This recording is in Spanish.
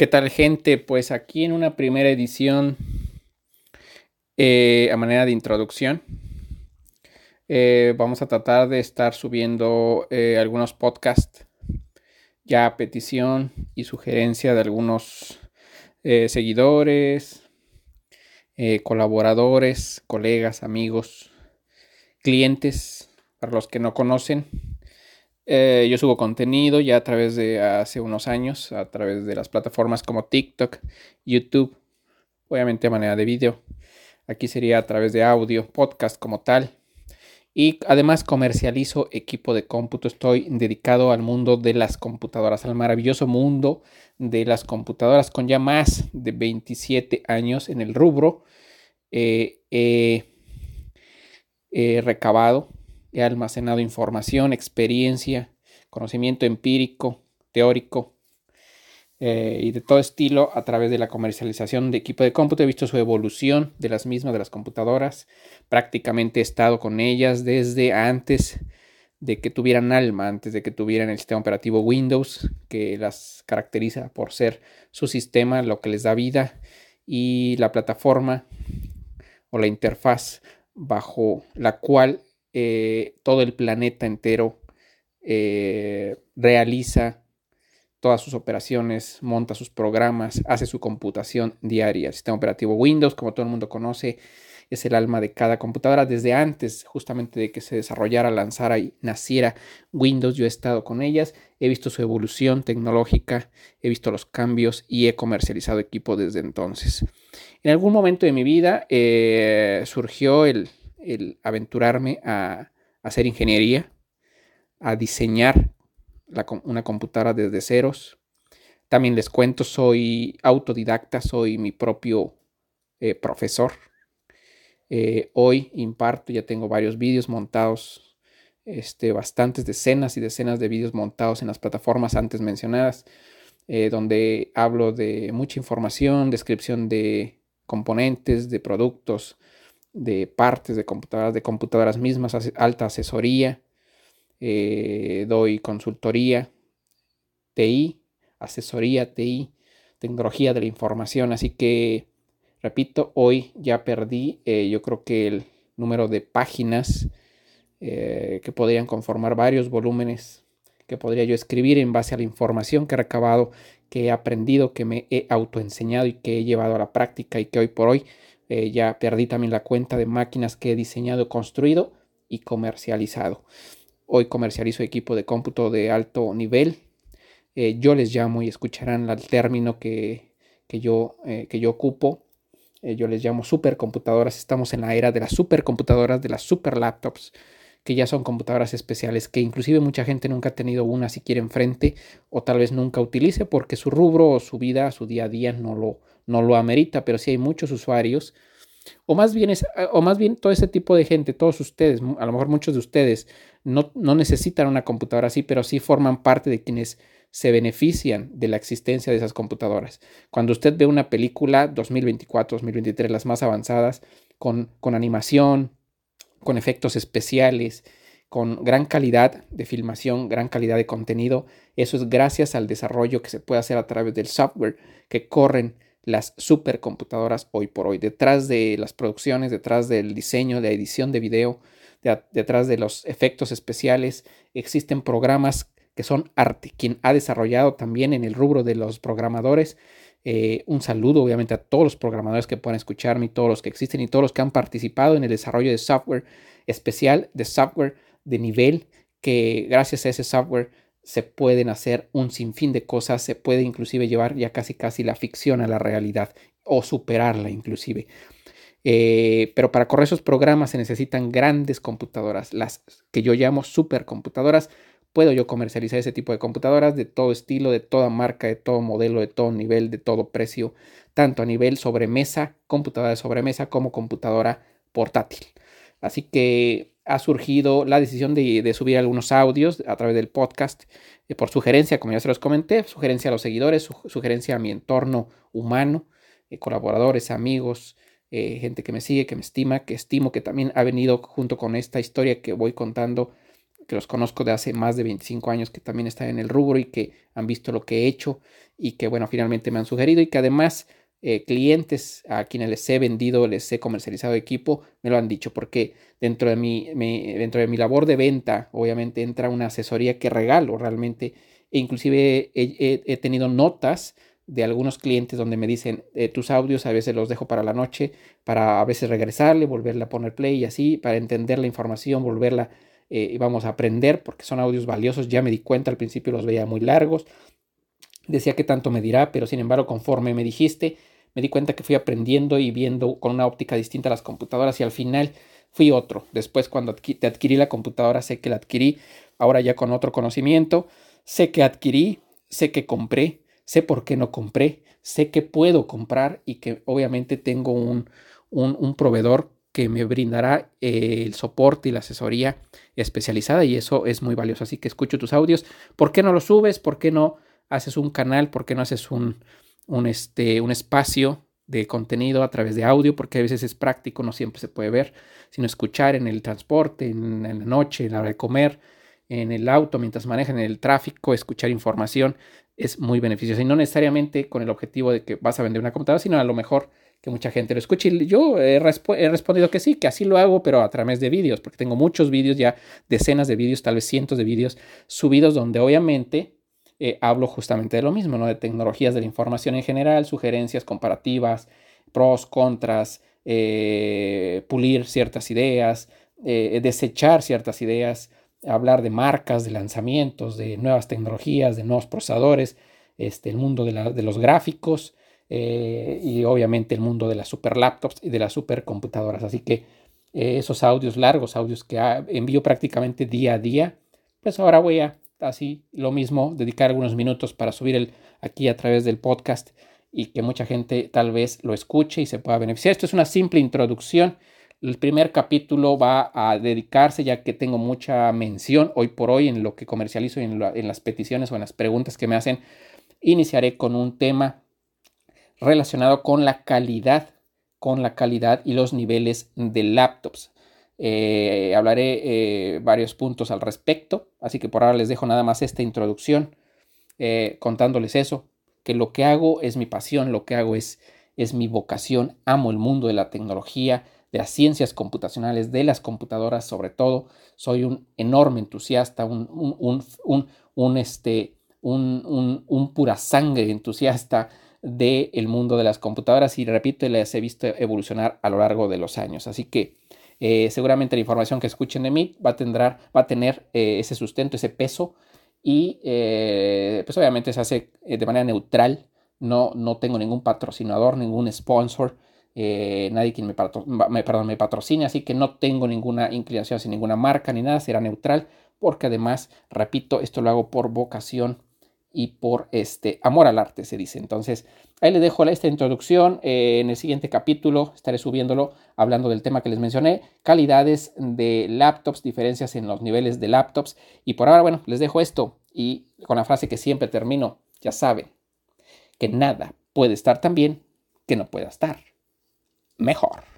¿Qué tal gente? Pues aquí en una primera edición eh, a manera de introducción eh, vamos a tratar de estar subiendo eh, algunos podcasts ya a petición y sugerencia de algunos seguidores, colaboradores, colegas, amigos, clientes, para los que no conocen. Eh, yo subo contenido ya a través de hace unos años, a través de las plataformas como TikTok, YouTube, obviamente de manera de video. Aquí sería a través de audio, podcast como tal. Y además comercializo equipo de cómputo. Estoy dedicado al mundo de las computadoras, al maravilloso mundo de las computadoras con ya más de 27 años en el rubro. Eh, he recabado he almacenado información, experiencia, conocimiento empírico, teórico eh, y de todo estilo a través de la comercialización de equipo de cómputo. He visto su evolución de las mismas, de las computadoras. Prácticamente he estado con ellas desde antes de que tuvieran alma, antes de que tuvieran el sistema operativo Windows, que las caracteriza por ser su sistema, lo que les da vida, y la plataforma o la interfaz bajo la cual eh, todo el planeta entero eh, realiza todas sus operaciones, monta sus programas, hace su computación diaria. El sistema operativo Windows, como todo el mundo conoce, es el alma de cada computadora. Desde antes, justamente de que se desarrollara, lanzara y naciera Windows, yo he estado con ellas, he visto su evolución tecnológica, he visto los cambios y he comercializado equipo desde entonces. En algún momento de mi vida eh, surgió el, el aventurarme a, hacer ingeniería, a diseñar una computadora desde ceros. También les cuento, soy autodidacta, soy mi propio eh, profesor. Eh, hoy imparto, ya tengo varios vídeos montados, este, bastantes decenas y decenas de vídeos montados en las plataformas antes mencionadas, eh, donde hablo de mucha información, descripción de componentes, de productos, de partes de computadoras, de computadoras mismas, alta asesoría, eh, doy consultoría, TI, asesoría, TI, tecnología de la información. Así que, repito, hoy ya perdí, eh, yo creo que el número de páginas eh, que podrían conformar varios volúmenes que podría yo escribir en base a la información que he recabado, que he aprendido, que me he autoenseñado y que he llevado a la práctica y que hoy por hoy eh, ya perdí también la cuenta de máquinas que he diseñado, construido y comercializado. Hoy comercializo equipo de cómputo de alto nivel. Eh, yo les llamo y escucharán el término que, yo, eh, que yo ocupo. yo les llamo supercomputadoras. Estamos en la era de las supercomputadoras, de las super laptops que ya son computadoras especiales, que inclusive mucha gente nunca ha tenido una siquiera enfrente o tal vez nunca utilice porque su rubro o su vida, su día a día no lo, no lo amerita, pero sí hay muchos usuarios, o más bien, es, o más bien todo ese tipo de gente, todos ustedes, a lo mejor muchos de ustedes no, no necesitan una computadora así, pero sí forman parte de quienes se benefician de la existencia de esas computadoras. Cuando usted ve una película 2024, 2023, las más avanzadas, con, con animación, con efectos especiales, con gran calidad de filmación, gran calidad de contenido, eso es gracias al desarrollo que se puede hacer a través del software que corren las supercomputadoras hoy por hoy. Detrás de las producciones, detrás del diseño, de edición de video, detrás de los efectos especiales, existen programas que son arte. Quien ha desarrollado también en el rubro de los programadores, eh, un saludo obviamente a todos los programadores que puedan escucharme, todos los que existen y todos los que han participado en el desarrollo de software especial, de software de nivel, que gracias a ese software se pueden hacer un sinfín de cosas, se puede inclusive llevar ya casi casi la ficción a la realidad o superarla inclusive. Eh, pero para correr esos programas se necesitan grandes computadoras, las que yo llamo supercomputadoras. Puedo yo comercializar ese tipo de computadoras de todo estilo, de toda marca, de todo modelo, de todo nivel, de todo precio, tanto a nivel sobremesa, computadora de sobremesa, como computadora portátil. Así que ha surgido la decisión de, subir algunos audios a través del podcast eh, por sugerencia, como ya se los comenté, sugerencia a los seguidores, sugerencia a mi entorno humano, eh, colaboradores, amigos, eh, gente que me sigue, que me estima, que estimo que también ha venido junto con esta historia que voy contando que los conozco de hace más de 25 años, que también están en el rubro y que han visto lo que he hecho y que, bueno, finalmente me han sugerido y que además eh, clientes a quienes les he vendido, les he comercializado equipo, me lo han dicho, porque dentro de mi, dentro de mi labor de venta, obviamente entra una asesoría que regalo realmente, e inclusive he, tenido notas de algunos clientes donde me dicen, eh, tus audios a veces los dejo para la noche, para a veces regresarle, volverle a poner play y así, para entender la información, volverla, eh, vamos a aprender, porque son audios valiosos, ya me di cuenta, al principio los veía muy largos, decía que tanto me dirá, pero sin embargo, conforme me dijiste, me di cuenta que fui aprendiendo y viendo con una óptica distinta las computadoras y al final fui otro. Después cuando te adquirí la computadora sé que la adquirí ahora ya con otro conocimiento, sé que adquirí, sé que compré, sé por qué no compré, sé que puedo comprar y que obviamente tengo un, un, proveedor que me brindará eh, el soporte y la asesoría especializada y eso es muy valioso. Así que escucho tus audios. ¿Por qué no los subes? ¿Por qué no haces un canal? ¿Por qué no haces un, un, este, un espacio de contenido a través de audio, porque a veces es práctico, no siempre se puede ver, sino escuchar en el transporte, en, la noche, en la hora de comer, en el auto, mientras manejan en el tráfico, escuchar información es muy beneficioso y no necesariamente con el objetivo de que vas a vender una computadora, sino a lo mejor que mucha gente lo escuche. Y yo he, he, respondido que sí, que así lo hago, pero a través de vídeos, porque tengo muchos vídeos, ya decenas de vídeos, tal vez cientos de vídeos subidos, donde obviamente eh, hablo justamente de lo mismo, ¿no? De tecnologías de la información en general, sugerencias comparativas, pros, contras, eh, pulir ciertas ideas, eh, desechar ciertas ideas, hablar de marcas, de lanzamientos, de nuevas tecnologías, de nuevos procesadores, este, el mundo de, los gráficos y obviamente el mundo de las super laptops y de las super computadoras. Así que esos audios largos, audios que envío prácticamente día a día, pues ahora voy a así lo mismo, dedicar algunos minutos para subir el, aquí a través del podcast y que mucha gente tal vez lo escuche y se pueda beneficiar. Esto es una simple introducción. El primer capítulo va a dedicarse, ya que tengo mucha mención hoy por hoy en lo que comercializo y en, en las peticiones o en las preguntas que me hacen. Iniciaré con un tema relacionado con la calidad, con la calidad y los niveles de laptops. Eh, hablaré eh, varios puntos al respecto, así que por ahora les dejo nada más esta introducción eh, contándoles eso, que lo que hago es mi pasión, lo que hago es, es mi vocación, amo el mundo de la tecnología, de las ciencias computacionales, de las computadoras sobre todo, soy un enorme entusiasta, un, un, un, este, un, pura sangre entusiasta del mundo de las computadoras y repito, les he visto evolucionar a lo largo de los años. Así que eh, seguramente la información que escuchen de mí va a, tener eh, ese sustento, ese peso. Y eh, pues obviamente se hace de manera neutral. No, no tengo ningún patrocinador, ningún sponsor, nadie quien me, perdón, me patrocine, así que no tengo ninguna inclinación hacia ninguna marca ni nada, será neutral porque además, repito, esto lo hago por vocación y por este amor al arte, se dice. Entonces, ahí le dejo esta introducción. Eh, en el siguiente capítulo estaré subiéndolo hablando del tema que les mencioné, calidades de laptops, diferencias en los niveles de laptops. Y por ahora, bueno, les dejo esto y con la frase que siempre termino, ya saben, que nada puede estar tan bien que no pueda estar mejor.